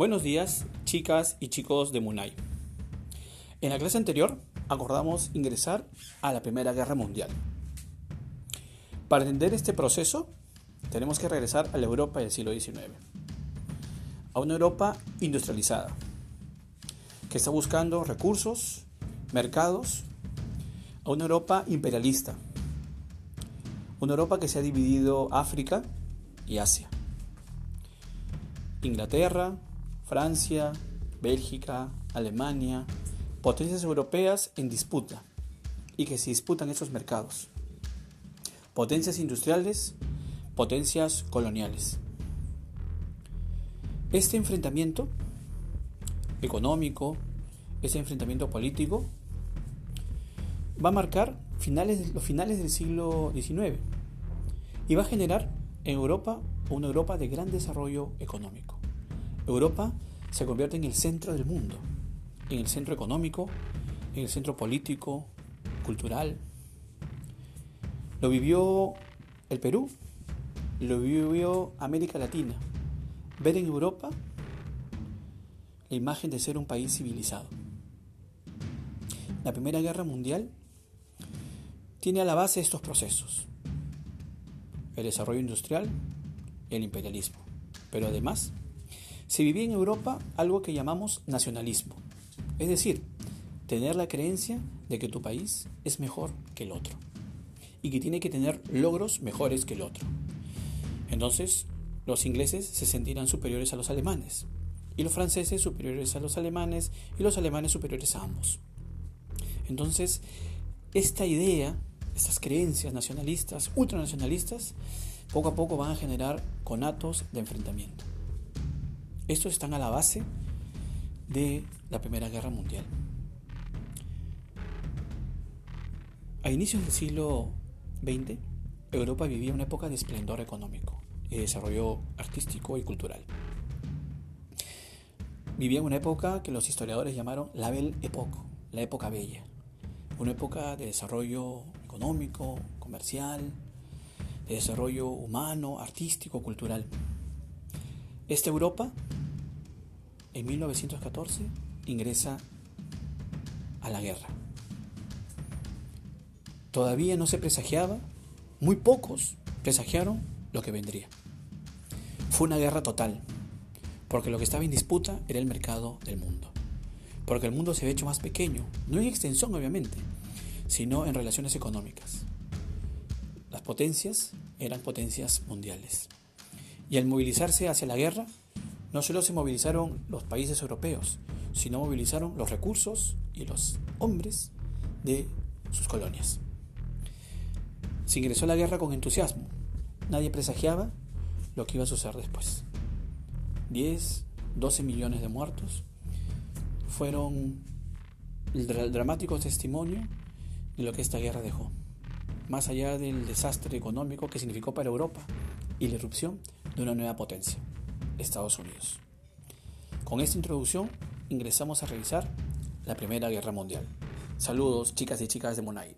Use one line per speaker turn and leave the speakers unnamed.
Buenos días, chicas y chicos de Munay. En la clase anterior acordamos ingresar a la Primera Guerra Mundial. Para entender este proceso, tenemos que regresar a la Europa del siglo XIX, a una Europa industrializada, que está buscando recursos, mercados, a una Europa imperialista, una Europa que se ha dividido África y Asia. Inglaterra, Francia, Bélgica, Alemania, potencias europeas en disputa y que se disputan esos mercados. Potencias industriales, potencias coloniales. Este enfrentamiento económico, este enfrentamiento político, va a marcar los finales del siglo XIX y va a generar en Europa una Europa de gran desarrollo económico. Europa se convierte en el centro del mundo, en el centro económico, en el centro político, cultural. Lo vivió el Perú, lo vivió América Latina. Ver en Europa la imagen de ser un país civilizado. La Primera Guerra Mundial tiene a la base estos procesos. El desarrollo industrial el imperialismo. Pero además se vivía en Europa algo que llamamos nacionalismo, es decir, tener la creencia de que tu país es mejor que el otro y que tiene que tener logros mejores que el otro. Entonces, los ingleses se sentirán superiores a los alemanes y los franceses superiores a los alemanes y los alemanes superiores a ambos. Entonces, esta idea, estas creencias nacionalistas, ultranacionalistas, poco a poco van a generar conatos de enfrentamiento. Estos están a la base de la Primera Guerra Mundial. A inicios del siglo XX, Europa vivía una época de esplendor económico y desarrollo artístico y cultural. Vivía una época que los historiadores llamaron la Belle Époque, la época bella, una época de desarrollo económico, comercial, de desarrollo humano, artístico, cultural. Esta Europa en 1914 ingresa a la guerra. Todavía no se presagiaba, muy pocos presagiaron lo que vendría. Fue una guerra total, porque lo que estaba en disputa era el mercado del mundo. Porque el mundo se había hecho más pequeño, no en extensión obviamente, sino en relaciones económicas. Las potencias eran potencias mundiales. Y al movilizarse hacia la guerra, no solo se movilizaron los países europeos, sino movilizaron los recursos y los hombres de sus colonias. Se ingresó a la guerra con entusiasmo. Nadie presagiaba lo que iba a suceder después. 10, 12 millones de muertos fueron el dramático testimonio de lo que esta guerra dejó. Más allá del desastre económico que significó para Europa y la irrupción de una nueva potencia. Estados Unidos. Con esta introducción ingresamos a revisar la Primera Guerra Mundial. Saludos chicas y chicas de Monay.